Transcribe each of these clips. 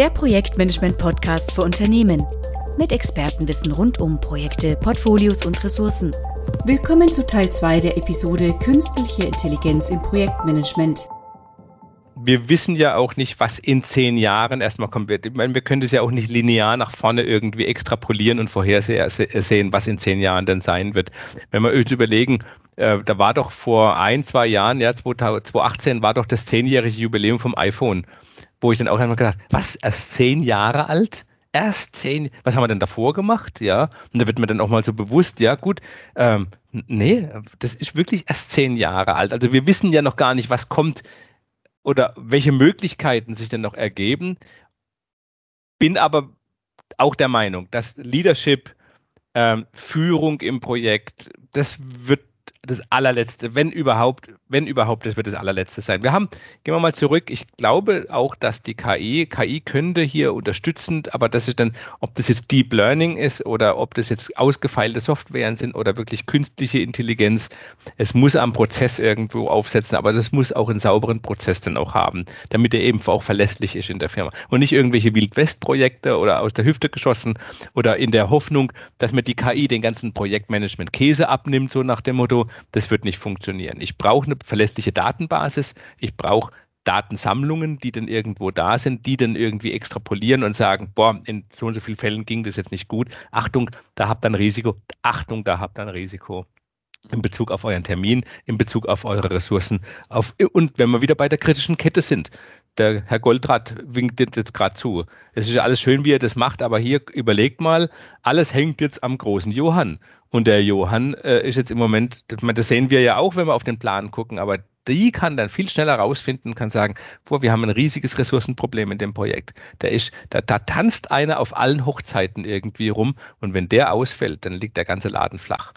der Projektmanagement-Podcast für Unternehmen. Mit Expertenwissen rund um Projekte, Portfolios und Ressourcen. Willkommen zu Teil 2 der Episode Künstliche Intelligenz im Projektmanagement wir wissen ja auch nicht, was in zehn Jahren erstmal kommt. Ich meine, wir können das ja auch nicht linear nach vorne irgendwie extrapolieren und vorhersehen, was in zehn Jahren denn sein wird. Wenn wir uns überlegen, äh, da war doch vor ein, zwei Jahren, ja, 2018 war doch das zehnjährige Jubiläum vom iPhone, wo ich dann auch einmal gedacht, was, erst zehn Jahre alt? Erst zehn, was haben wir denn davor gemacht? Ja, und da wird mir dann auch mal so bewusst, ja, gut, ähm, nee, das ist wirklich erst zehn Jahre alt. Also wir wissen ja noch gar nicht, was kommt oder welche Möglichkeiten sich denn noch ergeben. Bin aber auch der Meinung, dass Leadership, ähm, Führung im Projekt, das wird das allerletzte, wenn überhaupt, wenn überhaupt, das wird das allerletzte sein. Wir haben, gehen wir mal zurück, ich glaube auch, dass die KI, KI könnte hier unterstützend, aber das ist dann, ob das jetzt Deep Learning ist oder ob das jetzt ausgefeilte Softwaren sind oder wirklich künstliche Intelligenz, es muss am Prozess irgendwo aufsetzen, aber das muss auch einen sauberen Prozess dann auch haben, damit er eben auch verlässlich ist in der Firma. Und nicht irgendwelche Wildwest-Projekte oder aus der Hüfte geschossen oder in der Hoffnung, dass mir die KI den ganzen Projektmanagement Käse abnimmt, so nach dem Motto, das wird nicht funktionieren. Ich brauche eine verlässliche Datenbasis, ich brauche Datensammlungen, die dann irgendwo da sind, die dann irgendwie extrapolieren und sagen, boah, in so und so vielen Fällen ging das jetzt nicht gut. Achtung, da habt ihr ein Risiko. Achtung, da habt ihr ein Risiko in Bezug auf euren Termin, in Bezug auf eure Ressourcen. Auf, und wenn wir wieder bei der kritischen Kette sind, der Herr Goldrath winkt jetzt gerade zu. Es ist ja alles schön, wie er das macht, aber hier überlegt mal, alles hängt jetzt am großen Johann. Und der Johann äh, ist jetzt im Moment, das sehen wir ja auch, wenn wir auf den Plan gucken, aber die kann dann viel schneller rausfinden, kann sagen, boah, wir haben ein riesiges Ressourcenproblem in dem Projekt. Da ist, da, da tanzt einer auf allen Hochzeiten irgendwie rum und wenn der ausfällt, dann liegt der ganze Laden flach.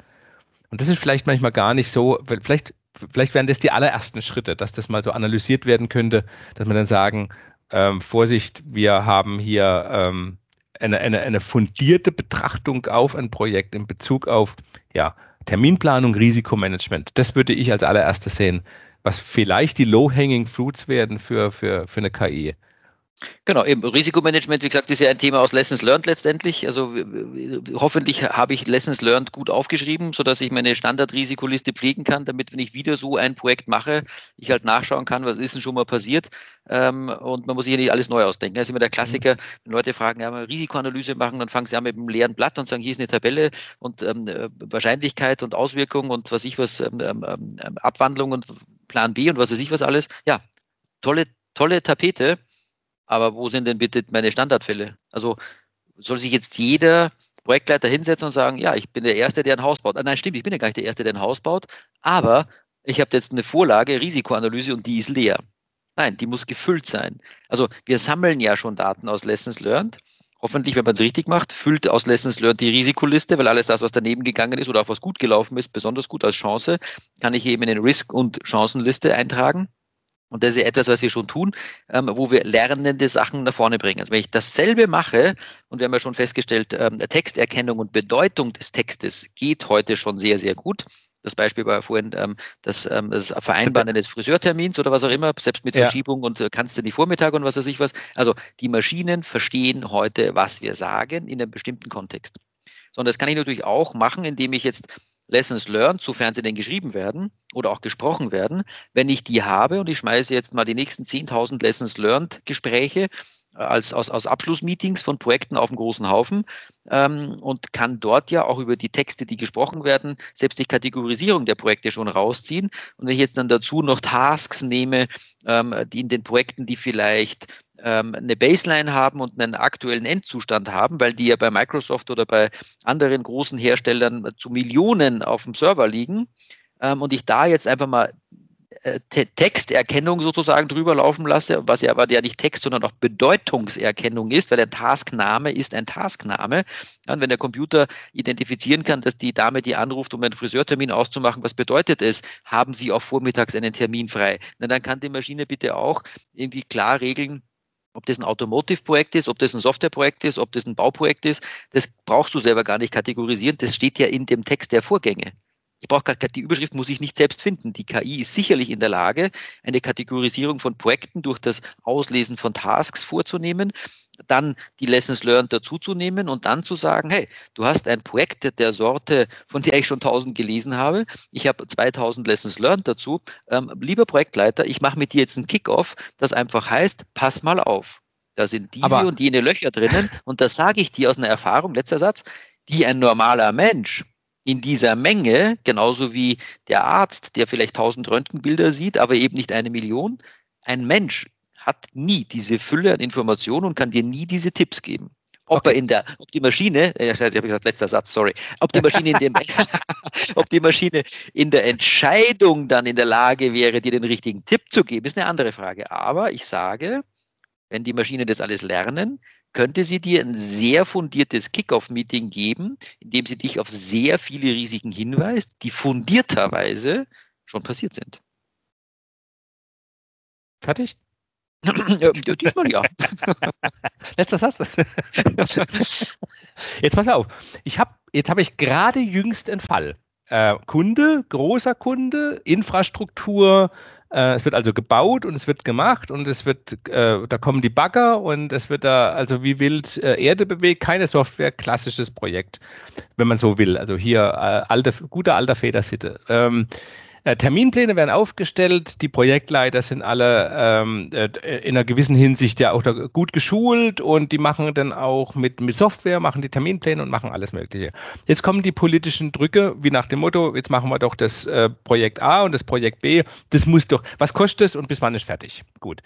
Und das ist vielleicht manchmal gar nicht so, vielleicht, vielleicht wären das die allerersten Schritte, dass das mal so analysiert werden könnte, dass man dann sagen, ähm, Vorsicht, wir haben hier ähm, eine, eine, eine fundierte Betrachtung auf ein Projekt in Bezug auf ja, Terminplanung, Risikomanagement. Das würde ich als allererstes sehen, was vielleicht die Low-Hanging Fruits werden für, für, für eine KI. Genau, eben Risikomanagement, wie gesagt, ist ja ein Thema aus Lessons Learned letztendlich. Also hoffentlich habe ich Lessons Learned gut aufgeschrieben, sodass ich meine Standardrisikoliste pflegen kann, damit, wenn ich wieder so ein Projekt mache, ich halt nachschauen kann, was ist denn schon mal passiert. Ähm, und man muss sich ja nicht alles neu ausdenken. Das ist immer der Klassiker, wenn Leute fragen, ja, mal Risikoanalyse machen, dann fangen sie an mit einem leeren Blatt und sagen, hier ist eine Tabelle und ähm, Wahrscheinlichkeit und Auswirkung und was ich was, ähm, ähm, ähm, Abwandlung und Plan B und was weiß ich was alles. Ja, tolle, tolle Tapete aber wo sind denn bitte meine Standardfälle? Also soll sich jetzt jeder Projektleiter hinsetzen und sagen, ja, ich bin der Erste, der ein Haus baut. Nein, stimmt, ich bin ja gar nicht der Erste, der ein Haus baut, aber ich habe jetzt eine Vorlage, Risikoanalyse und die ist leer. Nein, die muss gefüllt sein. Also wir sammeln ja schon Daten aus Lessons Learned. Hoffentlich, wenn man es richtig macht, füllt aus Lessons Learned die Risikoliste, weil alles das, was daneben gegangen ist oder auch was gut gelaufen ist, besonders gut als Chance, kann ich eben in den Risk- und Chancenliste eintragen. Und das ist etwas, was wir schon tun, ähm, wo wir lernende Sachen nach vorne bringen. Also wenn ich dasselbe mache, und wir haben ja schon festgestellt, ähm, Texterkennung und Bedeutung des Textes geht heute schon sehr, sehr gut. Das Beispiel war vorhin ähm, das, ähm, das Vereinbaren eines Friseurtermins oder was auch immer, selbst mit ja. Verschiebung und äh, kannst du nicht Vormittag und was weiß ich was. Also die Maschinen verstehen heute, was wir sagen in einem bestimmten Kontext. Sondern das kann ich natürlich auch machen, indem ich jetzt Lessons learned, sofern sie denn geschrieben werden oder auch gesprochen werden, wenn ich die habe und ich schmeiße jetzt mal die nächsten 10.000 Lessons learned Gespräche äh, als aus, aus Abschlussmeetings von Projekten auf dem großen Haufen ähm, und kann dort ja auch über die Texte, die gesprochen werden, selbst die Kategorisierung der Projekte schon rausziehen. Und wenn ich jetzt dann dazu noch Tasks nehme, ähm, die in den Projekten, die vielleicht ähm, eine Baseline haben und einen aktuellen Endzustand haben, weil die ja bei Microsoft oder bei anderen großen Herstellern zu Millionen auf dem Server liegen ähm, und ich da jetzt einfach mal äh, Texterkennung sozusagen drüber laufen lasse, was ja aber ja nicht Text, sondern auch Bedeutungserkennung ist, weil der Taskname ist ein Taskname. Und wenn der Computer identifizieren kann, dass die Dame, die anruft, um einen Friseurtermin auszumachen, was bedeutet es? Haben Sie auch vormittags einen Termin frei? Na, dann kann die Maschine bitte auch irgendwie klar regeln, ob das ein Automotive-Projekt ist, ob das ein Software-Projekt ist, ob das ein Bauprojekt ist, das brauchst du selber gar nicht kategorisieren. Das steht ja in dem Text der Vorgänge. Ich brauche gar, die Überschrift muss ich nicht selbst finden. Die KI ist sicherlich in der Lage, eine Kategorisierung von Projekten durch das Auslesen von Tasks vorzunehmen. dann die Lessons learned dazuzunehmen und dann zu sagen, hey, du hast ein Projekt der Sorte, von der ich schon 1000 gelesen habe. Ich habe 2000 Lessons learned dazu. Ähm, lieber Projektleiter, ich mache mit dir jetzt einen Kickoff, das einfach heißt, pass mal auf. Da sind diese Aber und jene Löcher drinnen. Und das sage ich dir aus einer Erfahrung, letzter Satz, die ein normaler Mensch in dieser Menge, genauso wie der Arzt, der vielleicht 1000 Röntgenbilder sieht, aber eben nicht eine Million, ein Mensch hat nie diese Fülle an Informationen und kann dir nie diese Tipps geben. Ob okay. er in der, ob die Maschine, äh, ich habe gesagt, letzter Satz, sorry, ob die Maschine in dem, ob die Maschine in der Entscheidung dann in der Lage wäre, dir den richtigen Tipp zu geben, ist eine andere Frage. Aber ich sage, wenn die Maschine das alles lernen, könnte sie dir ein sehr fundiertes Kickoff-Meeting geben, in dem sie dich auf sehr viele Risiken hinweist, die fundierterweise schon passiert sind. Fertig? ja, diesmal ja. Letzter Satz. jetzt pass auf. Ich hab, jetzt habe ich gerade jüngst einen Fall. Äh, Kunde, großer Kunde, Infrastruktur, äh, es wird also gebaut und es wird gemacht und es wird, äh, da kommen die Bagger und es wird da also wie wild äh, Erde bewegt, keine Software, klassisches Projekt, wenn man so will. Also hier äh, alte, guter alter Federsitte. Ähm, äh, Terminpläne werden aufgestellt, die Projektleiter sind alle ähm, äh, in einer gewissen Hinsicht ja auch gut geschult und die machen dann auch mit, mit Software, machen die Terminpläne und machen alles Mögliche. Jetzt kommen die politischen Drücke, wie nach dem Motto, jetzt machen wir doch das äh, Projekt A und das Projekt B, das muss doch, was kostet es und bis wann ist fertig? Gut.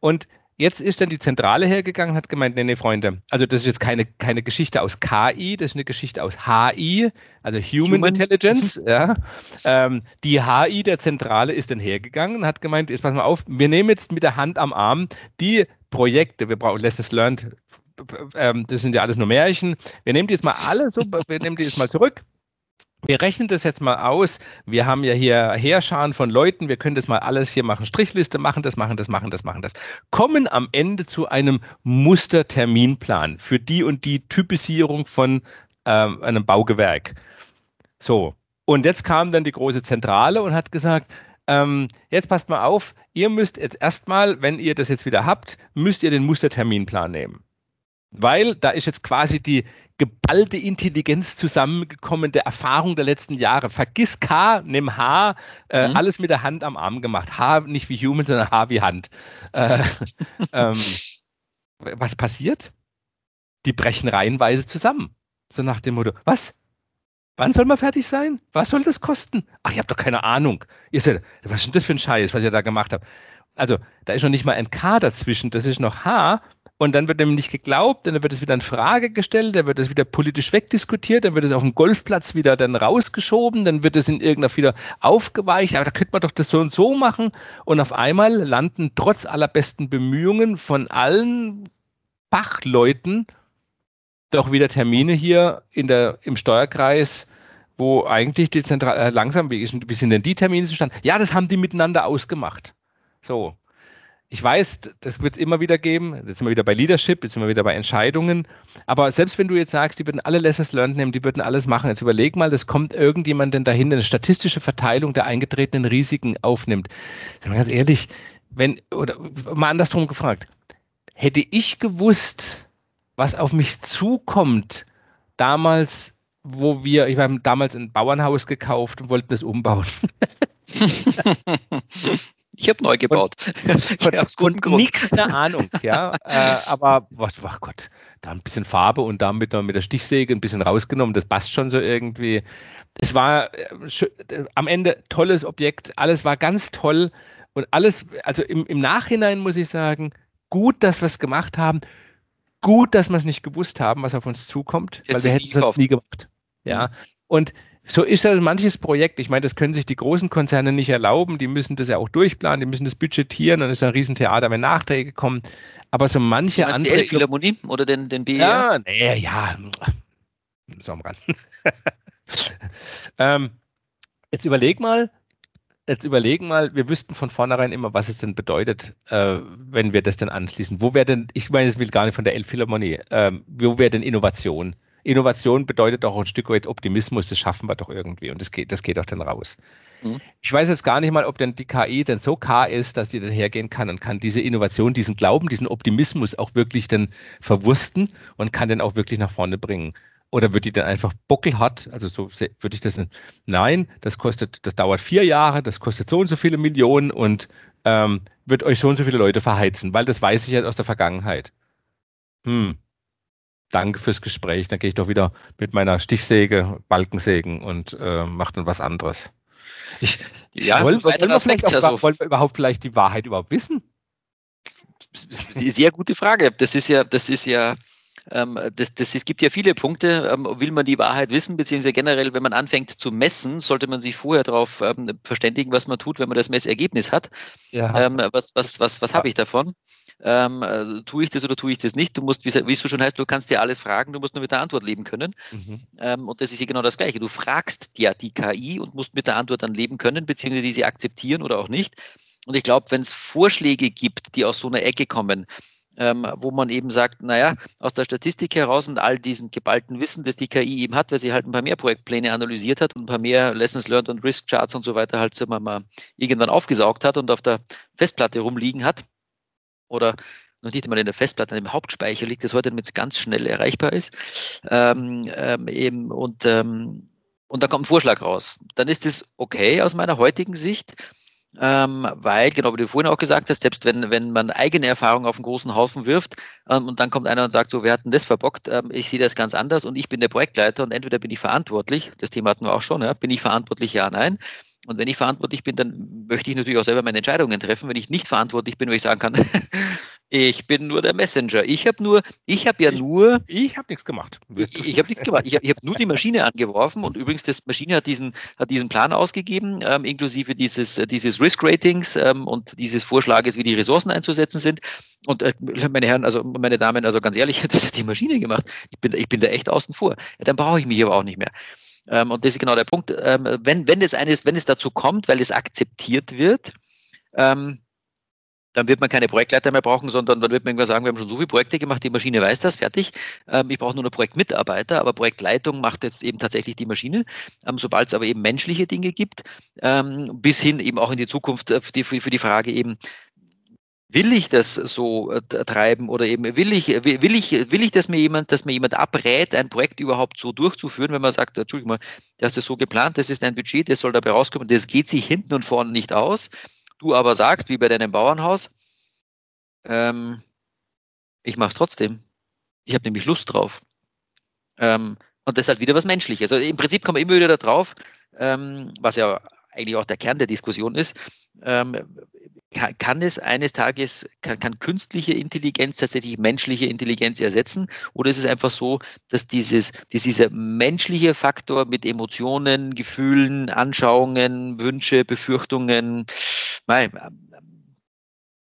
Und Jetzt ist dann die Zentrale hergegangen und hat gemeint, nee, nee, Freunde, also das ist jetzt keine, keine Geschichte aus KI, das ist eine Geschichte aus HI, also Human, Human. Intelligence. ja. Ähm, die HI der Zentrale ist dann hergegangen und hat gemeint, jetzt pass mal auf, wir nehmen jetzt mit der Hand am Arm die Projekte, wir brauchen Lessons Learned, ähm, das sind ja alles nur Märchen, wir nehmen die jetzt mal alle so, wir nehmen die jetzt mal zurück wir rechnen das jetzt mal aus. Wir haben ja hier Heerscharen von Leuten. Wir können das mal alles hier machen. Strichliste machen, das machen, das machen, das machen, das. Kommen am Ende zu einem Musterterminplan für die und die Typisierung von ähm, einem Baugewerk. So. Und jetzt kam dann die große Zentrale und hat gesagt, ähm, jetzt passt mal auf, ihr müsst jetzt erstmal, wenn ihr das jetzt wieder habt, müsst ihr den Musterterminplan nehmen. Weil da ist jetzt quasi die, geballte Intelligenz zusammengekommen der Erfahrung der letzten Jahre. Vergiss K, nimm H, äh, mhm. alles mit der Hand am Arm gemacht. H nicht wie Human, sondern H wie Hand. Äh, ähm, was passiert? Die brechen reihenweise zusammen. So nach dem Motto, was? Wann soll man fertig sein? Was soll das kosten? Ach, ihr habt doch keine Ahnung. Ihr seid, was ist denn das für ein Scheiß, was ihr da gemacht habt? Also, da ist noch nicht mal ein K dazwischen, das ist noch H und dann wird dem nicht geglaubt, dann wird es wieder in Frage gestellt, dann wird es wieder politisch wegdiskutiert, dann wird es auf dem Golfplatz wieder dann rausgeschoben, dann wird es in irgendeiner wieder aufgeweicht, aber da könnte man doch das so und so machen. Und auf einmal landen trotz aller besten Bemühungen von allen Fachleuten doch wieder Termine hier in der, im Steuerkreis, wo eigentlich die Zentral äh, langsam, wie, ist, wie sind denn die Termine zustande? Ja, das haben die miteinander ausgemacht. So ich weiß, das wird es immer wieder geben. Jetzt sind wir wieder bei Leadership, jetzt sind wir wieder bei Entscheidungen. Aber selbst wenn du jetzt sagst, die würden alle Lessons learned nehmen, die würden alles machen, jetzt überleg mal, das kommt irgendjemand denn dahin, der eine statistische Verteilung der eingetretenen Risiken aufnimmt. Sag mal ganz ehrlich, wenn, oder mal andersrum gefragt, hätte ich gewusst, was auf mich zukommt, damals, wo wir, ich habe damals ein Bauernhaus gekauft und wollten das umbauen. Ich habe neu gebaut. Und, und nichts eine Ahnung, ja. Äh, aber, oh, oh Gott, da ein bisschen Farbe und da mit, mit der Stichsäge ein bisschen rausgenommen, das passt schon so irgendwie. Es war äh, äh, am Ende tolles Objekt, alles war ganz toll und alles, also im, im Nachhinein muss ich sagen, gut, dass wir es gemacht haben, gut, dass wir es nicht gewusst haben, was auf uns zukommt, Jetzt weil wir hätten es nie gemacht. Ja. Mhm. Und so ist halt manches Projekt. Ich meine, das können sich die großen Konzerne nicht erlauben. Die müssen das ja auch durchplanen, die müssen das budgetieren und es ist ein Riesentheater, wenn Nachträge kommen. Aber so manche andere. Die Philharmonie oder den, den BR? Ja, nee, ja. So am Rand. ähm, jetzt überleg mal, jetzt überlegen mal, wir wüssten von vornherein immer, was es denn bedeutet, äh, wenn wir das denn anschließen. Wo wäre denn, ich meine, es will gar nicht von der Elbphilharmonie, äh, wo wäre denn Innovation? Innovation bedeutet auch ein Stück weit Optimismus, das schaffen wir doch irgendwie und das geht, das geht auch dann raus. Mhm. Ich weiß jetzt gar nicht mal, ob denn die KI denn so K ist, dass die dann hergehen kann und kann diese Innovation, diesen Glauben, diesen Optimismus auch wirklich dann verwursten und kann den auch wirklich nach vorne bringen. Oder wird die dann einfach bockelhart? Also so würde ich das. Nein, das kostet, das dauert vier Jahre, das kostet so und so viele Millionen und ähm, wird euch so und so viele Leute verheizen, weil das weiß ich jetzt aus der Vergangenheit. Hm. Danke fürs Gespräch. Dann gehe ich doch wieder mit meiner Stichsäge, Balkensägen und äh, mache dann was anderes. Ich, ja, wollen, wollen, wir vielleicht auch, also, wollen wir überhaupt vielleicht die Wahrheit überhaupt wissen? Sehr gute Frage. Das ist ja, das ist ja ähm, das, das, es gibt ja viele Punkte, ähm, will man die Wahrheit wissen, beziehungsweise generell, wenn man anfängt zu messen, sollte man sich vorher darauf ähm, verständigen, was man tut, wenn man das Messergebnis hat. Ja. was was, was, was habe ich davon? Ähm, äh, tue ich das oder tue ich das nicht? Du musst, wie, wie es so schon heißt, du kannst dir alles fragen, du musst nur mit der Antwort leben können. Mhm. Ähm, und das ist hier genau das Gleiche. Du fragst ja die KI und musst mit der Antwort dann leben können, beziehungsweise die sie akzeptieren oder auch nicht. Und ich glaube, wenn es Vorschläge gibt, die aus so einer Ecke kommen, ähm, wo man eben sagt, naja, aus der Statistik heraus und all diesem geballten Wissen, das die KI eben hat, weil sie halt ein paar mehr Projektpläne analysiert hat und ein paar mehr Lessons Learned und Risk Charts und so weiter halt wir mal, irgendwann aufgesaugt hat und auf der Festplatte rumliegen hat oder noch nicht einmal in der Festplatte, im Hauptspeicher liegt, das heute damit ganz schnell erreichbar ist. Ähm, ähm, eben, und, ähm, und dann kommt ein Vorschlag raus. Dann ist es okay aus meiner heutigen Sicht ähm, weil, genau wie du vorhin auch gesagt hast, selbst wenn, wenn man eigene Erfahrungen auf einen großen Haufen wirft ähm, und dann kommt einer und sagt, so, wir hatten das verbockt, ähm, ich sehe das ganz anders und ich bin der Projektleiter und entweder bin ich verantwortlich, das Thema hatten wir auch schon, ja, bin ich verantwortlich, ja, nein. Und wenn ich verantwortlich bin, dann möchte ich natürlich auch selber meine Entscheidungen treffen. Wenn ich nicht verantwortlich bin, wo ich sagen kann, Ich bin nur der Messenger. Ich habe nur, ich habe ja ich, nur. Ich habe nichts gemacht. Ich, ich habe nichts gemacht. Ich habe hab nur die Maschine angeworfen und übrigens, das Maschine hat diesen, hat diesen Plan ausgegeben, ähm, inklusive dieses, dieses Risk Ratings ähm, und dieses Vorschlages, wie die Ressourcen einzusetzen sind. Und äh, meine Herren, also meine Damen, also ganz ehrlich, das hat die Maschine gemacht. Ich bin, ich bin da echt außen vor. Ja, dann brauche ich mich aber auch nicht mehr. Ähm, und das ist genau der Punkt. Ähm, wenn, wenn, es eines, wenn es dazu kommt, weil es akzeptiert wird, ähm, dann wird man keine Projektleiter mehr brauchen, sondern dann wird man irgendwann sagen, wir haben schon so viele Projekte gemacht, die Maschine weiß das, fertig. Ähm, ich brauche nur noch Projektmitarbeiter, aber Projektleitung macht jetzt eben tatsächlich die Maschine. Ähm, Sobald es aber eben menschliche Dinge gibt, ähm, bis hin eben auch in die Zukunft äh, für die, für die Frage eben, will ich das so äh, treiben oder eben will ich, will ich, will ich, dass mir jemand, dass mir jemand abrät, ein Projekt überhaupt so durchzuführen, wenn man sagt, Entschuldigung mal, das so geplant, das ist ein Budget, das soll dabei rauskommen, das geht sich hinten und vorne nicht aus du aber sagst, wie bei deinem Bauernhaus, ähm, ich mache es trotzdem. Ich habe nämlich Lust drauf. Ähm, und das ist halt wieder was Menschliches. Also im Prinzip kommen wir immer wieder darauf, ähm, was ja eigentlich auch der Kern der Diskussion ist, ähm, kann, es eines Tages, kann, kann, künstliche Intelligenz tatsächlich menschliche Intelligenz ersetzen? Oder ist es einfach so, dass dieses, dass dieser menschliche Faktor mit Emotionen, Gefühlen, Anschauungen, Wünsche, Befürchtungen,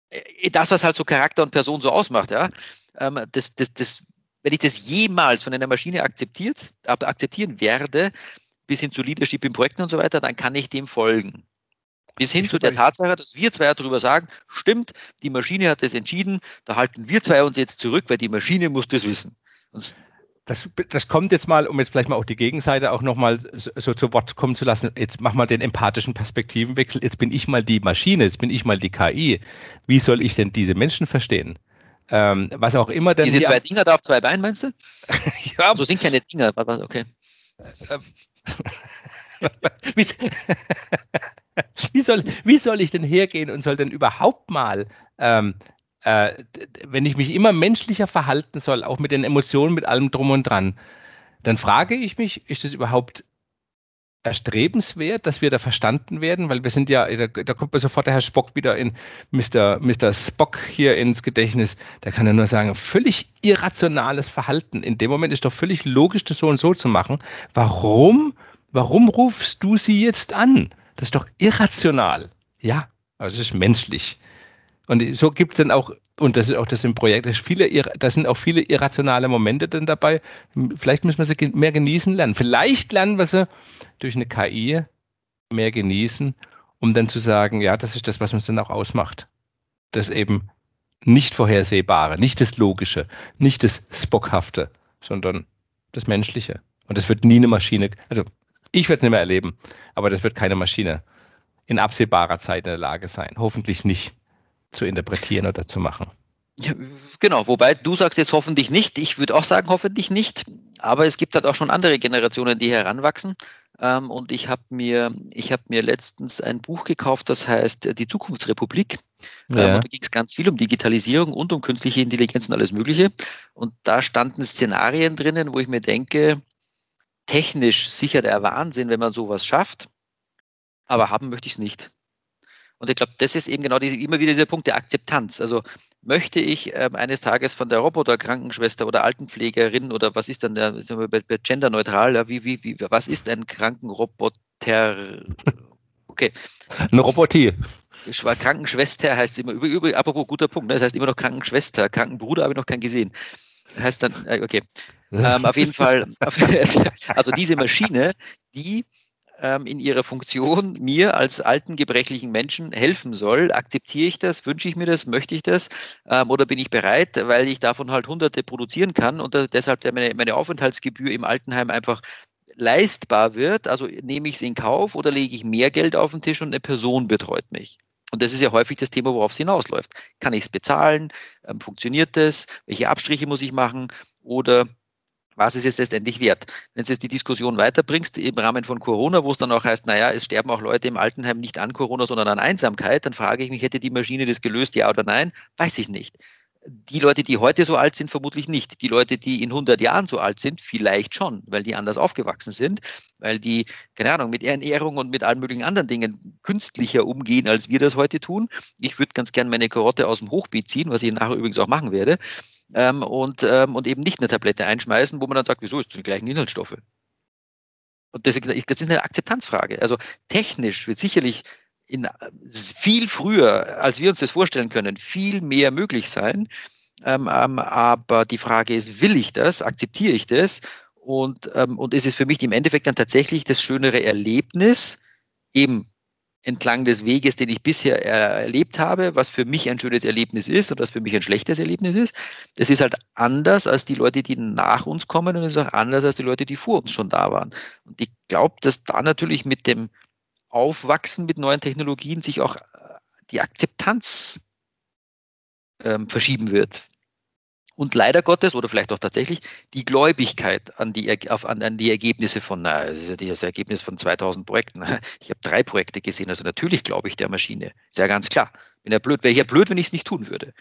äh, das, was halt so Charakter und Person so ausmacht, ja, ähm, das, das, das, wenn ich das jemals von einer Maschine akzeptiert, akzeptieren werde, bis hin zu Leadership in Projekten und so weiter, dann kann ich dem folgen. Bis hin zu der Tatsache, dass wir zwei darüber sagen, stimmt, die Maschine hat das entschieden, da halten wir zwei uns jetzt zurück, weil die Maschine muss das wissen. Das, das, kommt jetzt mal, um jetzt vielleicht mal auch die Gegenseite auch nochmal so, so zu Wort kommen zu lassen. Jetzt mach mal den empathischen Perspektivenwechsel. Jetzt bin ich mal die Maschine, jetzt bin ich mal die KI. Wie soll ich denn diese Menschen verstehen? Ähm, was auch immer denn. Diese zwei Dinger da auf zwei Beinen, meinst du? ja. So sind keine Dinger, okay. Wie, wie, soll, wie soll ich denn hergehen und soll denn überhaupt mal, ähm, äh, wenn ich mich immer menschlicher verhalten soll, auch mit den Emotionen, mit allem drum und dran, dann frage ich mich, ist das überhaupt erstrebenswert, dass wir da verstanden werden, weil wir sind ja, da, da, kommt mir sofort der Herr Spock wieder in Mr. Mr. Spock hier ins Gedächtnis, der kann ja nur sagen, völlig irrationales Verhalten. In dem Moment ist doch völlig logisch, das so und so zu machen. Warum, warum rufst du sie jetzt an? Das ist doch irrational. Ja, aber es ist menschlich. Und so gibt es dann auch, und das ist auch das im Projekt, das, viele, das sind auch viele irrationale Momente dann dabei. Vielleicht müssen wir sie mehr genießen lernen. Vielleicht lernen wir sie durch eine KI mehr genießen, um dann zu sagen, ja, das ist das, was uns dann auch ausmacht. Das eben nicht Vorhersehbare, nicht das Logische, nicht das Spockhafte, sondern das Menschliche. Und das wird nie eine Maschine, also ich werde es nicht mehr erleben, aber das wird keine Maschine in absehbarer Zeit in der Lage sein. Hoffentlich nicht zu interpretieren oder zu machen. Ja, genau, wobei du sagst jetzt hoffentlich nicht. Ich würde auch sagen, hoffentlich nicht. Aber es gibt halt auch schon andere Generationen, die heranwachsen. Ähm, und ich habe mir, ich habe mir letztens ein Buch gekauft, das heißt Die Zukunftsrepublik. Ähm, ja. und da ging es ganz viel um Digitalisierung und um künstliche Intelligenz und alles Mögliche. Und da standen Szenarien drinnen, wo ich mir denke, technisch sicher der Wahnsinn, wenn man sowas schafft, aber haben möchte ich es nicht. Und ich glaube, das ist eben genau diese, immer wieder dieser Punkt der Akzeptanz. Also möchte ich ähm, eines Tages von der Roboter-Krankenschwester oder Altenpflegerin oder was ist dann der, bei, bei genderneutral, ja, wie, wie, wie, was ist ein Krankenroboter? Okay. Ein Roboter. Krankenschwester heißt immer, über, über, apropos guter Punkt, ne? das heißt immer noch Krankenschwester, Krankenbruder habe ich noch keinen gesehen. Das heißt dann, äh, okay. Ähm, auf jeden Fall, also diese Maschine, die ähm, in ihrer Funktion mir als alten, gebrechlichen Menschen helfen soll. Akzeptiere ich das? Wünsche ich mir das? Möchte ich das? Ähm, oder bin ich bereit, weil ich davon halt Hunderte produzieren kann und deshalb meine, meine Aufenthaltsgebühr im Altenheim einfach leistbar wird? Also nehme ich es in Kauf oder lege ich mehr Geld auf den Tisch und eine Person betreut mich? Und das ist ja häufig das Thema, worauf es hinausläuft. Kann ich es bezahlen? Ähm, funktioniert das? Welche Abstriche muss ich machen? Oder was ist es letztendlich wert? Wenn du jetzt die Diskussion weiterbringst im Rahmen von Corona, wo es dann auch heißt, naja, es sterben auch Leute im Altenheim nicht an Corona, sondern an Einsamkeit, dann frage ich mich, hätte die Maschine das gelöst, ja oder nein? Weiß ich nicht. Die Leute, die heute so alt sind, vermutlich nicht. Die Leute, die in 100 Jahren so alt sind, vielleicht schon, weil die anders aufgewachsen sind, weil die, keine Ahnung, mit Ernährung und mit allen möglichen anderen Dingen künstlicher umgehen, als wir das heute tun. Ich würde ganz gern meine Karotte aus dem Hochbeet ziehen, was ich nachher übrigens auch machen werde ähm, und, ähm, und eben nicht eine Tablette einschmeißen, wo man dann sagt, wieso ist die gleichen Inhaltsstoffe? Und das, das ist eine Akzeptanzfrage. Also technisch wird sicherlich in viel früher, als wir uns das vorstellen können, viel mehr möglich sein. Ähm, ähm, aber die Frage ist, will ich das? Akzeptiere ich das? Und, ähm, und ist es für mich im Endeffekt dann tatsächlich das schönere Erlebnis, eben entlang des Weges, den ich bisher erlebt habe, was für mich ein schönes Erlebnis ist und was für mich ein schlechtes Erlebnis ist. Das ist halt anders als die Leute, die nach uns kommen und es ist auch anders als die Leute, die vor uns schon da waren. Und ich glaube, dass da natürlich mit dem Aufwachsen mit neuen Technologien sich auch die Akzeptanz ähm, verschieben wird und leider Gottes oder vielleicht auch tatsächlich die Gläubigkeit an die, auf, an, an die Ergebnisse von, na, das Ergebnis von 2000 Projekten. Ich habe drei Projekte gesehen, also natürlich glaube ich der Maschine. Ist ja ganz klar. Bin ja blöd, wäre ja blöd, wenn ich es nicht tun würde.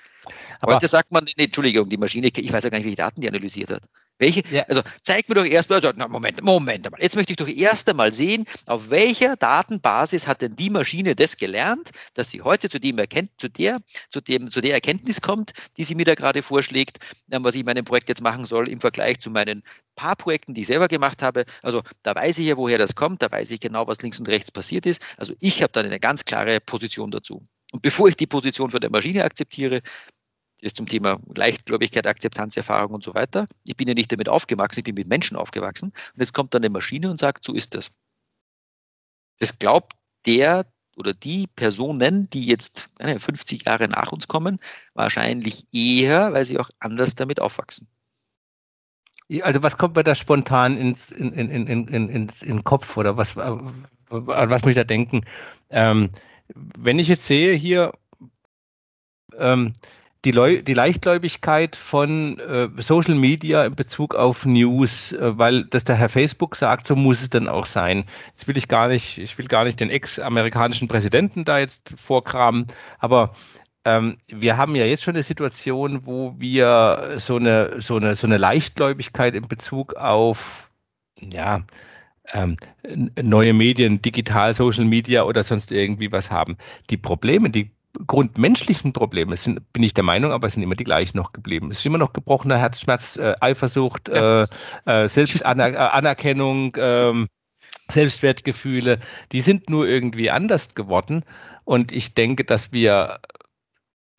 Aber Heute sagt man, nee, Entschuldigung, die Maschine, ich weiß ja gar nicht, welche Daten die analysiert hat. Welche? Ja. Also zeig mir doch erst mal, na, Moment, Moment mal. Jetzt möchte ich doch erst einmal sehen, auf welcher Datenbasis hat denn die Maschine das gelernt, dass sie heute zu dem erkennt, zu der, zu dem, zu der Erkenntnis kommt, die sie mir da gerade vorschlägt, ähm, was ich in meinem Projekt jetzt machen soll im Vergleich zu meinen paar Projekten, die ich selber gemacht habe. Also da weiß ich ja, woher das kommt, da weiß ich genau, was links und rechts passiert ist. Also ich habe dann eine ganz klare Position dazu. Und bevor ich die Position von der Maschine akzeptiere, das zum Thema Leichtgläubigkeit, Akzeptanz, Erfahrung und so weiter. Ich bin ja nicht damit aufgewachsen, ich bin mit Menschen aufgewachsen. Und jetzt kommt dann eine Maschine und sagt, so ist das. Das glaubt der oder die Personen, die jetzt 50 Jahre nach uns kommen, wahrscheinlich eher, weil sie auch anders damit aufwachsen. Also was kommt mir da spontan ins, in, in, in, in, ins in Kopf oder was, was muss ich da denken? Ähm, wenn ich jetzt sehe hier, ähm, die, Leu die Leichtgläubigkeit von äh, Social Media in Bezug auf News, äh, weil das der Herr Facebook sagt, so muss es dann auch sein. Jetzt will ich gar nicht, ich will gar nicht den ex-amerikanischen Präsidenten da jetzt vorkramen, aber ähm, wir haben ja jetzt schon eine Situation, wo wir so eine, so eine, so eine Leichtgläubigkeit in Bezug auf, ja, ähm, neue Medien, digital, Social Media oder sonst irgendwie was haben. Die Probleme, die grundmenschlichen Probleme sind, bin ich der Meinung, aber es sind immer die gleichen noch geblieben. Es ist immer noch gebrochener Herzschmerz, äh, Eifersucht, ja. äh, äh, Selbstanerkennung, äh, Selbstwertgefühle, die sind nur irgendwie anders geworden. Und ich denke, dass wir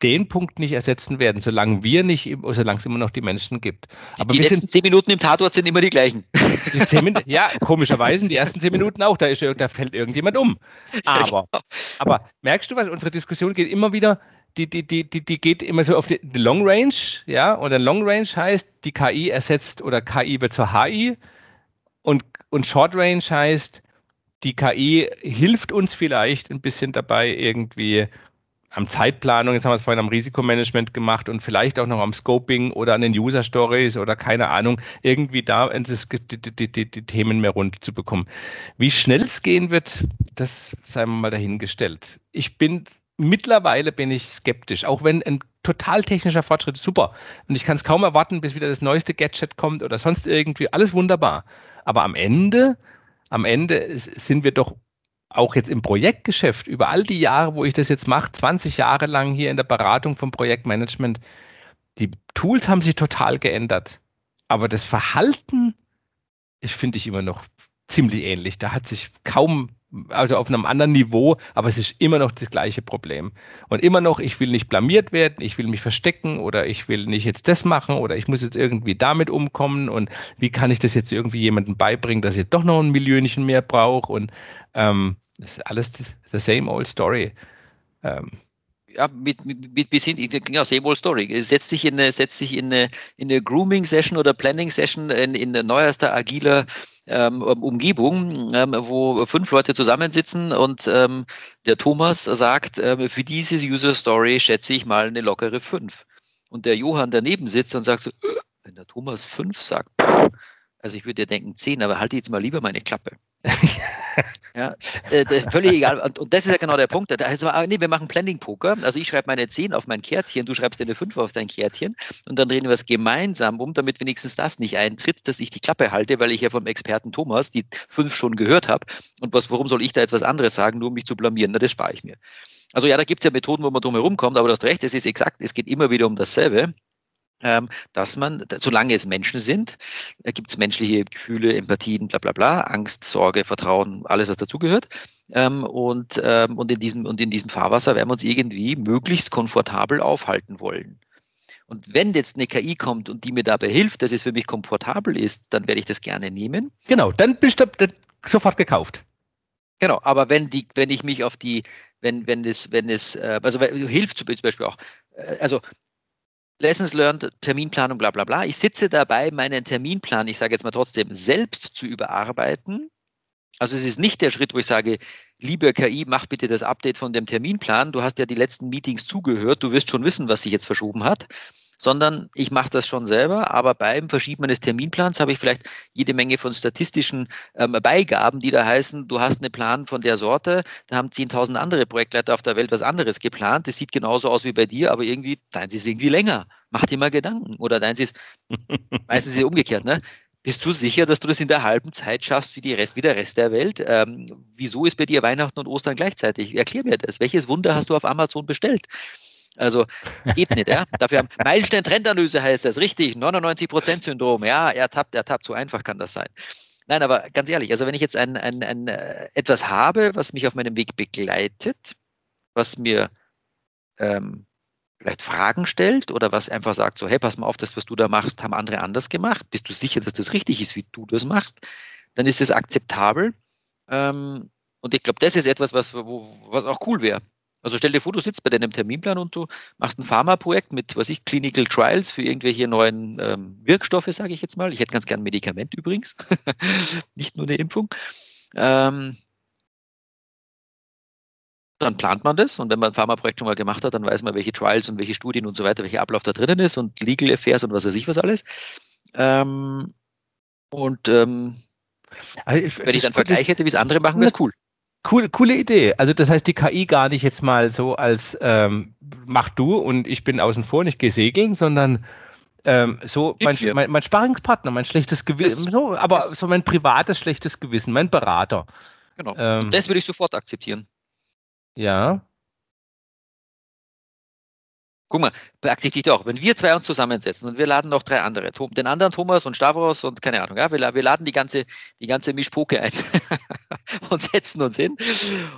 den Punkt nicht ersetzen werden, solange wir nicht, solange es immer noch die Menschen gibt. Aber die letzten sind, zehn Minuten im Tatort sind immer die gleichen. Die Minuten, ja, komischerweise die ersten zehn Minuten auch, da, ist, da fällt irgendjemand um. Aber, aber merkst du was, unsere Diskussion geht immer wieder die, die, die, die, die geht immer so auf die, die Long Range, ja, und dann Long Range heißt, die KI ersetzt oder KI wird zur HI und, und Short Range heißt, die KI hilft uns vielleicht ein bisschen dabei, irgendwie am Zeitplanung, jetzt haben wir es vorhin am Risikomanagement gemacht und vielleicht auch noch am Scoping oder an den User Stories oder keine Ahnung, irgendwie da das, die, die, die, die, Themen mehr rund zu bekommen. Wie schnell es gehen wird, das sei mal dahingestellt. Ich bin mittlerweile bin ich skeptisch, auch wenn ein total technischer Fortschritt ist super. Und ich kann es kaum erwarten, bis wieder das neueste Gadget kommt oder sonst irgendwie. Alles wunderbar. Aber am Ende, am Ende sind wir doch auch jetzt im Projektgeschäft über all die Jahre, wo ich das jetzt mache, 20 Jahre lang hier in der Beratung vom Projektmanagement, die Tools haben sich total geändert. Aber das Verhalten, ich finde ich immer noch ziemlich ähnlich. Da hat sich kaum also auf einem anderen Niveau, aber es ist immer noch das gleiche Problem. Und immer noch, ich will nicht blamiert werden, ich will mich verstecken oder ich will nicht jetzt das machen oder ich muss jetzt irgendwie damit umkommen und wie kann ich das jetzt irgendwie jemandem beibringen, dass ich doch noch ein Millionchen mehr brauche und ähm, das ist alles the same old story. Ähm, ja, mit, mit, bis hin, genau, same old story. Setzt sich in eine, setzt sich in eine, in eine Grooming-Session oder Planning-Session in, in neuester agiler ähm, Umgebung, ähm, wo fünf Leute zusammensitzen und ähm, der Thomas sagt, ähm, für diese User Story schätze ich mal eine lockere fünf. Und der Johann daneben sitzt und sagt so, äh, wenn der Thomas fünf sagt, also ich würde ja denken zehn, aber halte jetzt mal lieber meine Klappe. ja, äh, völlig egal. Und, und, das ist ja genau der Punkt. Da heißt aber, nee, wir machen Planning-Poker. Also ich schreibe meine 10 auf mein Kärtchen, du schreibst deine 5 auf dein Kärtchen und dann drehen wir es gemeinsam um, damit wenigstens das nicht eintritt, dass ich die Klappe halte, weil ich ja vom Experten Thomas die 5 schon gehört habe. Und was, warum soll ich da jetzt was anderes sagen, nur um mich zu blamieren? Na, das spare ich mir. Also ja, da gibt es ja Methoden, wo man drum herum kommt, aber du hast recht, es ist exakt, es geht immer wieder um dasselbe. Ähm, dass man, solange es Menschen sind, gibt es menschliche Gefühle, Empathien, bla bla bla, Angst, Sorge, Vertrauen, alles, was dazugehört. Ähm, und, ähm, und, in diesem, und in diesem Fahrwasser werden wir uns irgendwie möglichst komfortabel aufhalten wollen. Und wenn jetzt eine KI kommt und die mir dabei hilft, dass es für mich komfortabel ist, dann werde ich das gerne nehmen. Genau, dann bist du sofort gekauft. Genau, aber wenn die, wenn ich mich auf die, wenn, wenn es, wenn es, äh, also hilft zum Beispiel auch, äh, also Lessons learned, Terminplanung, bla bla bla. Ich sitze dabei, meinen Terminplan, ich sage jetzt mal trotzdem, selbst zu überarbeiten. Also es ist nicht der Schritt, wo ich sage, liebe KI, mach bitte das Update von dem Terminplan. Du hast ja die letzten Meetings zugehört, du wirst schon wissen, was sich jetzt verschoben hat sondern ich mache das schon selber, aber beim Verschieben eines Terminplans habe ich vielleicht jede Menge von statistischen ähm, Beigaben, die da heißen, du hast einen Plan von der Sorte, da haben 10.000 andere Projektleiter auf der Welt was anderes geplant, das sieht genauso aus wie bei dir, aber irgendwie, deins ist irgendwie länger. Mach dir mal Gedanken. Oder deins ist, meistens ist es umgekehrt, ne? Bist du sicher, dass du das in der halben Zeit schaffst wie, Rest, wie der Rest der Welt? Ähm, wieso ist bei dir Weihnachten und Ostern gleichzeitig? Erklär mir das. Welches Wunder hast du auf Amazon bestellt? Also geht nicht, ja. Dafür haben Meilenstein-Trendanalyse heißt das, richtig, 99%-Syndrom, ja, er tappt, er tappt, so einfach kann das sein. Nein, aber ganz ehrlich, also wenn ich jetzt ein, ein, ein, äh, etwas habe, was mich auf meinem Weg begleitet, was mir ähm, vielleicht Fragen stellt oder was einfach sagt, so, hey, pass mal auf, das, was du da machst, haben andere anders gemacht. Bist du sicher, dass das richtig ist, wie du das machst? Dann ist es akzeptabel. Ähm, und ich glaube, das ist etwas, was, wo, was auch cool wäre. Also stell dir vor, du sitzt bei deinem Terminplan und du machst ein Pharmaprojekt mit, was ich, Clinical Trials für irgendwelche neuen ähm, Wirkstoffe, sage ich jetzt mal. Ich hätte ganz gern ein Medikament übrigens, nicht nur eine Impfung. Ähm, dann plant man das und wenn man ein Pharmaprojekt schon mal gemacht hat, dann weiß man, welche Trials und welche Studien und so weiter, welcher Ablauf da drinnen ist und Legal Affairs und was weiß ich was alles. Ähm, und ähm, also wenn ich dann Vergleich hätte, wie es andere machen, wäre es cool. Cool, coole Idee. Also das heißt, die KI gar nicht jetzt mal so als ähm, mach du und ich bin außen vor und ich gehe segeln, sondern ähm, so mein, mein, mein, Sparingspartner, mein schlechtes Gewissen, so, aber so mein privates schlechtes Gewissen, mein Berater. Genau. Ähm, das würde ich sofort akzeptieren. Ja. Guck mal, beabsichtigt auch, wenn wir zwei uns zusammensetzen und wir laden noch drei andere, den anderen Thomas und Stavros und keine Ahnung, ja, wir, wir laden die ganze, die ganze Mischpoke ein und setzen uns hin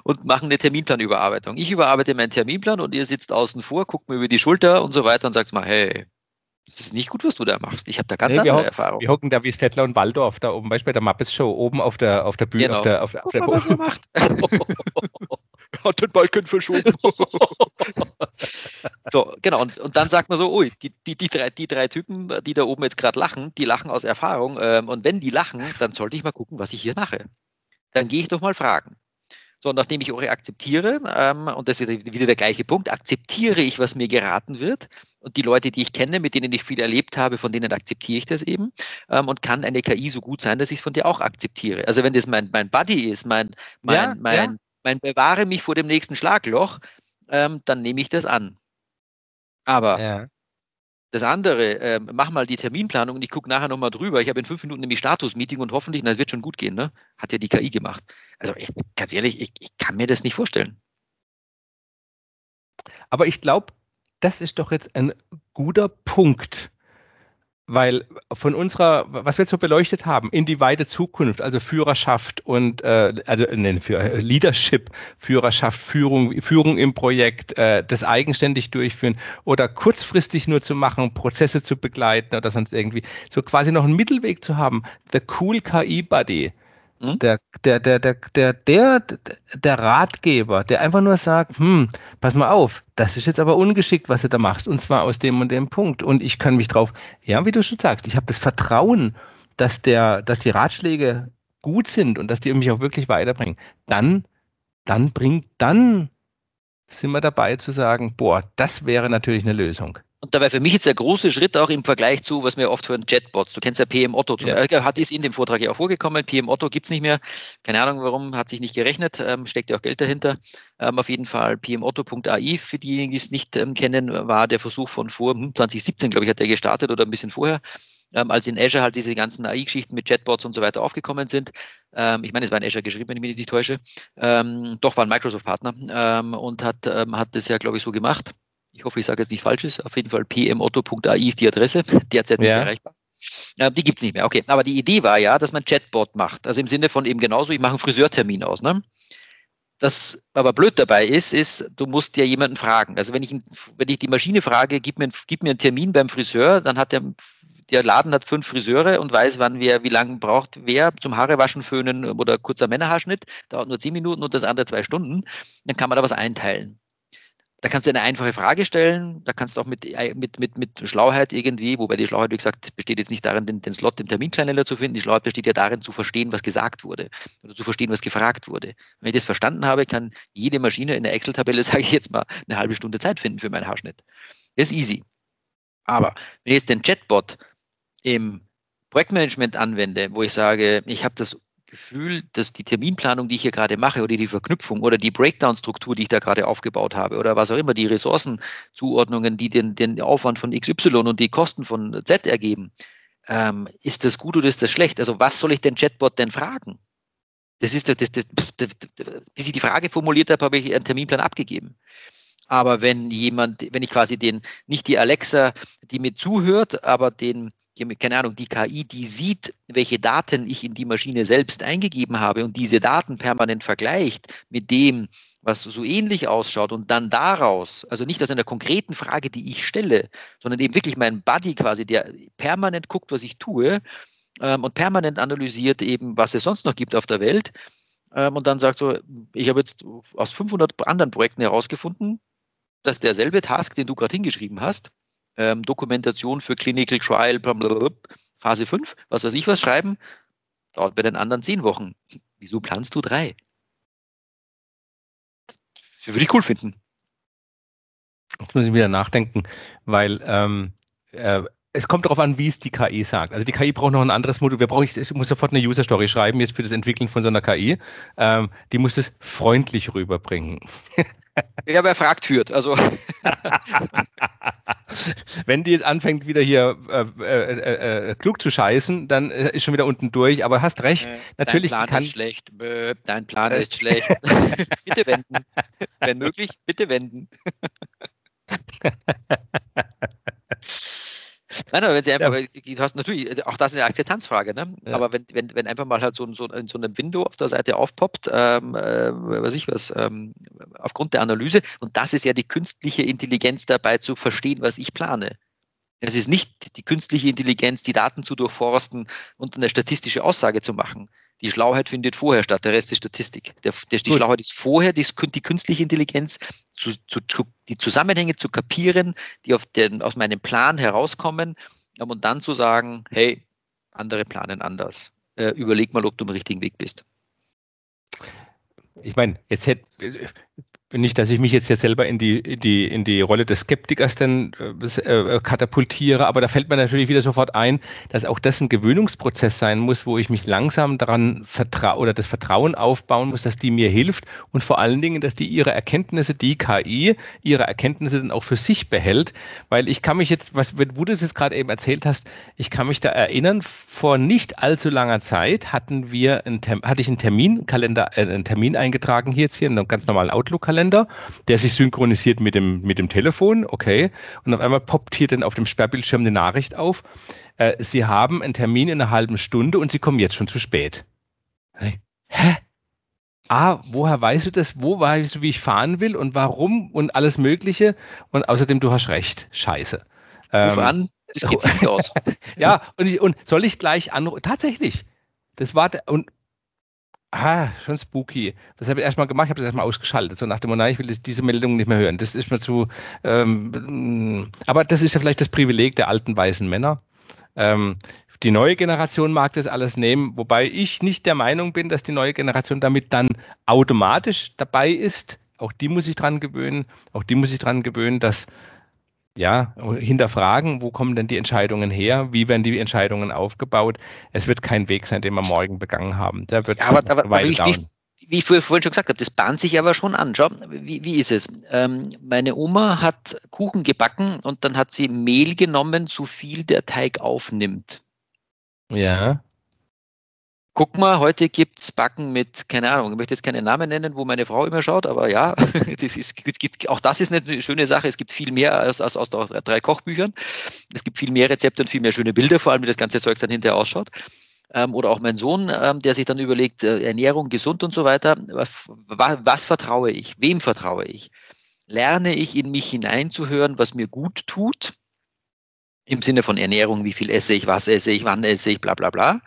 und machen eine Terminplanüberarbeitung. Ich überarbeite meinen Terminplan und ihr sitzt außen vor, guckt mir über die Schulter und so weiter und sagt mal, hey, das ist nicht gut, was du da machst. Ich habe da ganz nee, andere Erfahrungen. Wir hocken da wie Stettler und Waldorf da oben, Beispiel bei der Muppets Show, oben auf der, auf der Bühne, genau. auf der, auf der, auf der, was ihr macht. hat den Balken verschoben. so, genau. Und, und dann sagt man so, ui, die, die, die, drei, die drei Typen, die da oben jetzt gerade lachen, die lachen aus Erfahrung. Ähm, und wenn die lachen, dann sollte ich mal gucken, was ich hier mache. Dann gehe ich doch mal fragen. So, nachdem ich Ore akzeptiere, ähm, und das ist wieder der gleiche Punkt, akzeptiere ich, was mir geraten wird. Und die Leute, die ich kenne, mit denen ich viel erlebt habe, von denen akzeptiere ich das eben ähm, und kann eine KI so gut sein, dass ich es von dir auch akzeptiere. Also wenn das mein, mein Buddy ist, mein, mein, ja, mein, ja. Mein bewahre mich vor dem nächsten Schlagloch, ähm, dann nehme ich das an. Aber ja. Das andere, äh, mach mal die Terminplanung und ich gucke nachher nochmal drüber. Ich habe in fünf Minuten nämlich Status-Meeting und hoffentlich, na, es wird schon gut gehen, ne? Hat ja die KI gemacht. Also ich, ganz ehrlich, ich, ich kann mir das nicht vorstellen. Aber ich glaube, das ist doch jetzt ein guter Punkt, weil von unserer, was wir jetzt so beleuchtet haben, in die weite Zukunft, also Führerschaft und äh, also nein, für äh, Leadership, Führerschaft, Führung, Führung im Projekt, äh, das eigenständig durchführen oder kurzfristig nur zu machen, Prozesse zu begleiten oder sonst irgendwie, so quasi noch einen Mittelweg zu haben. The Cool KI Buddy hm? Der, der, der, der, der, der, der Ratgeber, der einfach nur sagt, hm, pass mal auf, das ist jetzt aber ungeschickt, was du da machst, und zwar aus dem und dem Punkt. Und ich kann mich drauf, ja, wie du schon sagst, ich habe das Vertrauen, dass der, dass die Ratschläge gut sind und dass die mich auch wirklich weiterbringen. Dann, dann bringt, dann sind wir dabei zu sagen, boah, das wäre natürlich eine Lösung. Und dabei für mich jetzt der große Schritt auch im Vergleich zu, was wir oft hören, Chatbots. Du kennst ja PM Otto, ja. Hat ist in dem Vortrag ja auch vorgekommen. PM Otto gibt es nicht mehr. Keine Ahnung warum, hat sich nicht gerechnet, ähm, steckt ja auch Geld dahinter. Ähm, auf jeden Fall pmotto.ai, für diejenigen, die es nicht ähm, kennen, war der Versuch von vor 2017, hm, glaube ich, hat der gestartet oder ein bisschen vorher. Ähm, als in Azure halt diese ganzen AI-Geschichten mit Chatbots und so weiter aufgekommen sind. Ähm, ich meine, es war in Azure geschrieben, wenn ich mich nicht täusche. Ähm, doch war ein Microsoft-Partner ähm, und hat, ähm, hat das ja, glaube ich, so gemacht. Ich hoffe, ich sage jetzt nicht Falsches. Auf jeden Fall pmotto.ai ist die Adresse, derzeit nicht ja. erreichbar. Äh, die gibt es nicht mehr. Okay, aber die Idee war ja, dass man Chatbot macht. Also im Sinne von eben genauso, ich mache einen Friseurtermin aus. Ne? Das aber blöd dabei ist, ist, du musst ja jemanden fragen. Also wenn ich, wenn ich die Maschine frage, gib mir, gib mir einen Termin beim Friseur, dann hat der, der Laden hat fünf Friseure und weiß, wann wer, wie lange braucht wer zum Haarewaschen, Föhnen oder kurzer Männerhaarschnitt. Dauert nur zehn Minuten und das andere zwei Stunden. Dann kann man da was einteilen. Da kannst du eine einfache Frage stellen, da kannst du auch mit, äh, mit, mit, mit Schlauheit irgendwie, wobei die Schlauheit, wie gesagt, besteht jetzt nicht darin, den, den Slot im Terminkalender zu finden, die Schlauheit besteht ja darin, zu verstehen, was gesagt wurde oder zu verstehen, was gefragt wurde. Wenn ich das verstanden habe, kann jede Maschine in der Excel-Tabelle, sage ich jetzt mal, eine halbe Stunde Zeit finden für meinen Haarschnitt. Das ist easy. Aber wenn ich jetzt den Chatbot im Projektmanagement anwende, wo ich sage, ich habe das Gefühl, dass die Terminplanung, die ich hier gerade mache, oder die Verknüpfung oder die Breakdown-Struktur, die ich da gerade aufgebaut habe, oder was auch immer, die Ressourcenzuordnungen, die den, den Aufwand von XY und die Kosten von Z ergeben, ähm, ist das gut oder ist das schlecht? Also was soll ich den Chatbot denn fragen? Das ist das, das, das, bis ich die Frage formuliert habe, habe ich einen Terminplan abgegeben. Aber wenn jemand, wenn ich quasi den, nicht die Alexa, die mir zuhört, aber den, keine Ahnung, die KI, die sieht, welche Daten ich in die Maschine selbst eingegeben habe und diese Daten permanent vergleicht mit dem, was so ähnlich ausschaut und dann daraus, also nicht aus einer konkreten Frage, die ich stelle, sondern eben wirklich mein Buddy quasi, der permanent guckt, was ich tue ähm, und permanent analysiert eben, was es sonst noch gibt auf der Welt ähm, und dann sagt so, ich habe jetzt aus 500 anderen Projekten herausgefunden, dass derselbe Task, den du gerade hingeschrieben hast, ähm, Dokumentation für Clinical Trial, Phase 5, was weiß ich was schreiben, dauert bei den anderen zehn Wochen. Wieso planst du drei? Das würde ich cool finden. Jetzt muss ich wieder nachdenken, weil ähm, äh, es kommt darauf an, wie es die KI sagt. Also die KI braucht noch ein anderes Modul. Wir brauchen, ich muss sofort eine User Story schreiben jetzt für das Entwickeln von so einer KI. Ähm, die muss es freundlich rüberbringen. Ja, wer fragt, führt. Also. Wenn die jetzt anfängt, wieder hier äh, äh, äh, äh klug zu scheißen, dann äh, ist schon wieder unten durch. Aber hast recht, äh, natürlich dein Plan kann. Ist schlecht. Dein Plan ist schlecht. bitte wenden. Wenn möglich, bitte wenden. Nein, aber wenn sie einfach, ja. du hast natürlich, auch das ist eine Akzeptanzfrage, ne? Ja. Aber wenn, wenn, wenn einfach mal halt so, so in so einem Window auf der Seite aufpoppt, ähm, äh, weiß ich was, ähm, aufgrund der Analyse, und das ist ja die künstliche Intelligenz dabei zu verstehen, was ich plane. Es ist nicht die künstliche Intelligenz, die Daten zu durchforsten und eine statistische Aussage zu machen. Die Schlauheit findet vorher statt, der Rest ist Statistik. Der, der, die Gut. Schlauheit ist vorher, die, die künstliche Intelligenz, zu, zu, die Zusammenhänge zu kapieren, die den, aus meinem Plan herauskommen und dann zu sagen, hey, andere planen anders. Äh, überleg mal, ob du im richtigen Weg bist. Ich meine, jetzt hätte nicht, dass ich mich jetzt hier selber in die, in die, in die Rolle des Skeptikers dann äh, äh, katapultiere, aber da fällt mir natürlich wieder sofort ein, dass auch das ein Gewöhnungsprozess sein muss, wo ich mich langsam daran vertraue oder das Vertrauen aufbauen muss, dass die mir hilft und vor allen Dingen, dass die ihre Erkenntnisse, die KI, ihre Erkenntnisse dann auch für sich behält, weil ich kann mich jetzt, was, wo du es jetzt gerade eben erzählt hast, ich kann mich da erinnern, vor nicht allzu langer Zeit hatten wir, einen, hatte ich einen Terminkalender, äh, einen Termin eingetragen hier jetzt hier, einen ganz normalen Outlook-Kalender Kalender, der sich synchronisiert mit dem, mit dem Telefon, okay. Und auf einmal poppt hier dann auf dem Sperrbildschirm eine Nachricht auf. Äh, Sie haben einen Termin in einer halben Stunde und Sie kommen jetzt schon zu spät. Hä? Ah, woher weißt du das? Wo weißt du, wie ich fahren will und warum und alles Mögliche? Und außerdem, du hast recht. Scheiße. Ruf ähm, an, das geht nicht aus. ja, und, ich, und soll ich gleich anrufen? Tatsächlich. Das war, und Ah, schon spooky. Das habe ich erstmal gemacht, ich habe das erstmal ausgeschaltet. So nach dem nein, ich will diese Meldung nicht mehr hören. Das ist mir zu. Ähm, aber das ist ja vielleicht das Privileg der alten weißen Männer. Ähm, die neue Generation mag das alles nehmen, wobei ich nicht der Meinung bin, dass die neue Generation damit dann automatisch dabei ist. Auch die muss sich dran gewöhnen. Auch die muss sich dran gewöhnen, dass ja, hinterfragen, wo kommen denn die Entscheidungen her, wie werden die Entscheidungen aufgebaut. Es wird kein Weg sein, den wir morgen begangen haben. Der wird ja, aber, aber, aber wie, wie, wie, ich vorhin schon gesagt habe, das bahnt sich aber schon an. Schau, wie, wie ist es? Ähm, meine Oma hat Kuchen gebacken und dann hat sie Mehl genommen, so viel der Teig aufnimmt. Ja guck mal, heute gibt es Backen mit, keine Ahnung, ich möchte jetzt keine Namen nennen, wo meine Frau immer schaut, aber ja, das ist, gibt, auch das ist eine schöne Sache. Es gibt viel mehr als, als aus drei Kochbüchern. Es gibt viel mehr Rezepte und viel mehr schöne Bilder, vor allem wie das ganze Zeug dann hinterher ausschaut. Ähm, oder auch mein Sohn, ähm, der sich dann überlegt, äh, Ernährung, gesund und so weiter. Was, was vertraue ich? Wem vertraue ich? Lerne ich in mich hineinzuhören, was mir gut tut? Im Sinne von Ernährung, wie viel esse ich, was esse ich, wann esse ich, bla bla bla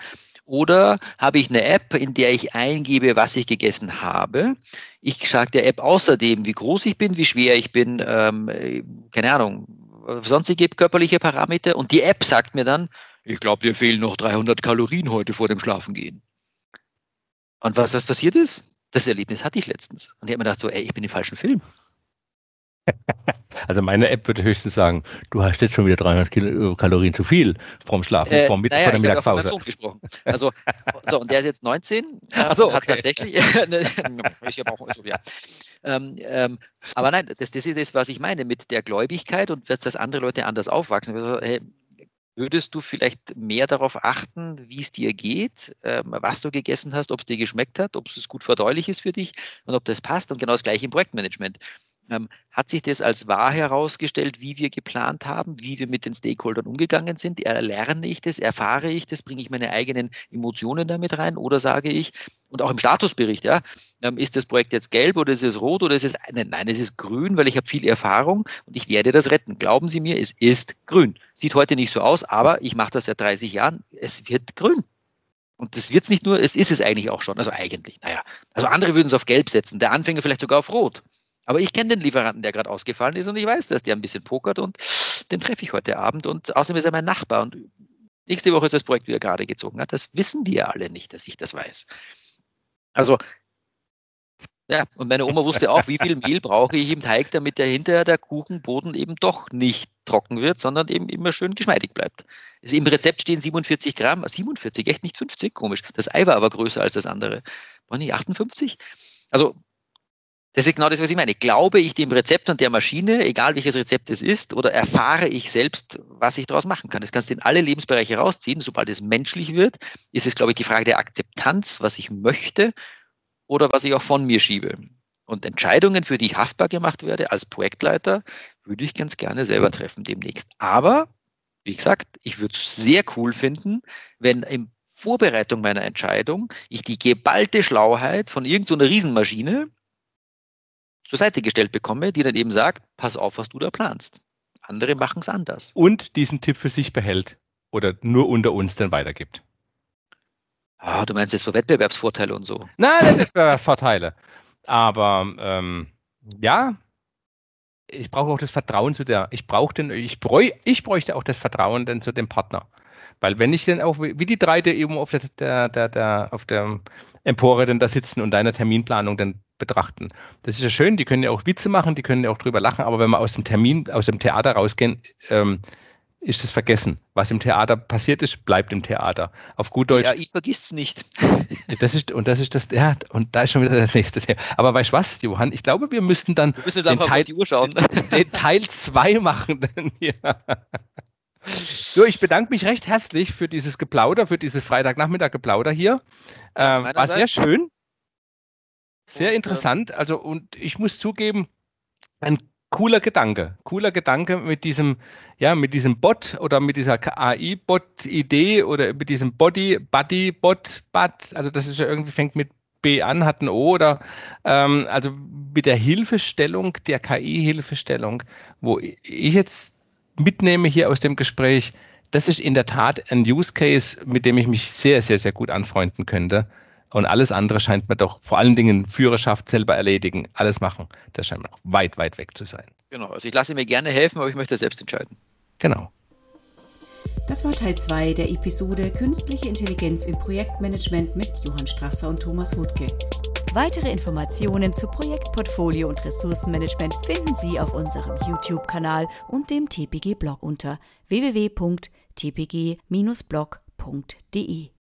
oder habe ich eine App, in der ich eingebe, was ich gegessen habe? Ich sage der App außerdem, wie groß ich bin, wie schwer ich bin, ähm, keine Ahnung, sonstige körperliche Parameter. Und die App sagt mir dann, ich glaube, dir fehlen noch 300 Kalorien heute vor dem Schlafengehen. Und was, was passiert ist? Das Erlebnis hatte ich letztens. Und ich habe mir gedacht, so, ey, ich bin im falschen Film. Also meine App würde höchstens sagen, du hast jetzt schon wieder 300 Kilo, Kalorien zu viel vom Schlafen, äh, vom Mittag, naja, vor der Mittagspause. Ich gesprochen. Also, so, und der ist jetzt 19 äh, so, und hat tatsächlich, ich habe auch, also, ja. Ähm, ähm, aber nein, das, das ist es, was ich meine mit der Gläubigkeit und wird das andere Leute anders aufwachsen. Also, hey, würdest du vielleicht mehr darauf achten, wie es dir geht, ähm, was du gegessen hast, ob es dir geschmeckt hat, ob es gut verdaulich ist für dich und ob das passt. Und genau das gleiche im Projektmanagement. Ähm, hat sich das als wahr herausgestellt, wie wir geplant haben, wie wir mit den Stakeholdern umgegangen sind? Erlerne ich das, erfahre ich das, bringe ich meine eigenen Emotionen damit rein oder sage ich, und auch im Statusbericht, ja, ähm, ist das Projekt jetzt gelb oder ist es rot oder ist es, nein, nein es ist grün, weil ich habe viel Erfahrung und ich werde das retten. Glauben Sie mir, es ist grün. Sieht heute nicht so aus, aber ich mache das seit 30 Jahren, es wird grün. Und das wird es nicht nur, es ist es eigentlich auch schon. Also eigentlich, naja. Also andere würden es auf gelb setzen, der Anfänger vielleicht sogar auf rot. Aber ich kenne den Lieferanten, der gerade ausgefallen ist und ich weiß, dass der ein bisschen pokert und den treffe ich heute Abend und außerdem ist er mein Nachbar und nächste Woche ist das Projekt wieder gerade gezogen. Das wissen die ja alle nicht, dass ich das weiß. Also, ja, und meine Oma wusste auch, wie viel Mehl brauche ich im Teig, damit der hinterher der Kuchenboden eben doch nicht trocken wird, sondern eben immer schön geschmeidig bleibt. Also Im Rezept stehen 47 Gramm, 47, echt nicht 50, komisch. Das Ei war aber größer als das andere. War nicht 58? Also das ist genau das, was ich meine. Glaube ich dem Rezept und der Maschine, egal welches Rezept es ist, oder erfahre ich selbst, was ich daraus machen kann? Das kannst du in alle Lebensbereiche rausziehen. Sobald es menschlich wird, ist es, glaube ich, die Frage der Akzeptanz, was ich möchte oder was ich auch von mir schiebe. Und Entscheidungen, für die ich haftbar gemacht werde als Projektleiter, würde ich ganz gerne selber treffen demnächst. Aber, wie gesagt, ich würde es sehr cool finden, wenn im Vorbereitung meiner Entscheidung ich die geballte Schlauheit von irgendeiner so Riesenmaschine zur Seite gestellt bekomme, die dann eben sagt, pass auf, was du da planst. Andere machen es anders. Und diesen Tipp für sich behält oder nur unter uns dann weitergibt. Ah, du meinst jetzt so Wettbewerbsvorteile und so? Nein, Wettbewerbsvorteile. Aber ähm, ja, ich brauche auch das Vertrauen zu der, ich brauche den, ich, bräuch, ich bräuchte auch das Vertrauen denn zu dem Partner. Weil wenn ich dann auch, wie die drei, die eben auf der, der, der, der, auf der Empore dann da sitzen und deine Terminplanung dann betrachten. Das ist ja schön, die können ja auch Witze machen, die können ja auch drüber lachen, aber wenn wir aus dem Termin, aus dem Theater rausgehen, ähm, ist es vergessen. Was im Theater passiert ist, bleibt im Theater. Auf gut Deutsch. Ja, ich vergisst es nicht. Das ist, und das ist das, ja, und da ist schon wieder das nächste. Aber weißt du was, Johann? Ich glaube, wir müssten dann, wir müssen dann den, Teil, den Teil 2 machen. ja. So, ich bedanke mich recht herzlich für dieses Geplauder, für dieses Freitagnachmittag-Geplauder hier. Ähm, war sehr schön. Sehr und, interessant. Also, und ich muss zugeben, ein cooler Gedanke. Cooler Gedanke mit diesem, ja, mit diesem Bot oder mit dieser AI-Bot-Idee oder mit diesem Body, Buddy, Bot, Bot. Also, das ist ja irgendwie fängt mit B an, hat ein O oder ähm, also mit der Hilfestellung, der KI-Hilfestellung, wo ich jetzt mitnehme hier aus dem Gespräch, das ist in der Tat ein Use Case, mit dem ich mich sehr, sehr, sehr gut anfreunden könnte. Und alles andere scheint mir doch vor allen Dingen Führerschaft selber erledigen, alles machen. Das scheint mir noch weit, weit weg zu sein. Genau, also ich lasse mir gerne helfen, aber ich möchte selbst entscheiden. Genau. Das war Teil 2 der Episode Künstliche Intelligenz im Projektmanagement mit Johann Strasser und Thomas Wuttke. Weitere Informationen zu Projektportfolio und Ressourcenmanagement finden Sie auf unserem YouTube-Kanal und dem TPG-Blog unter www.tpg-blog.de.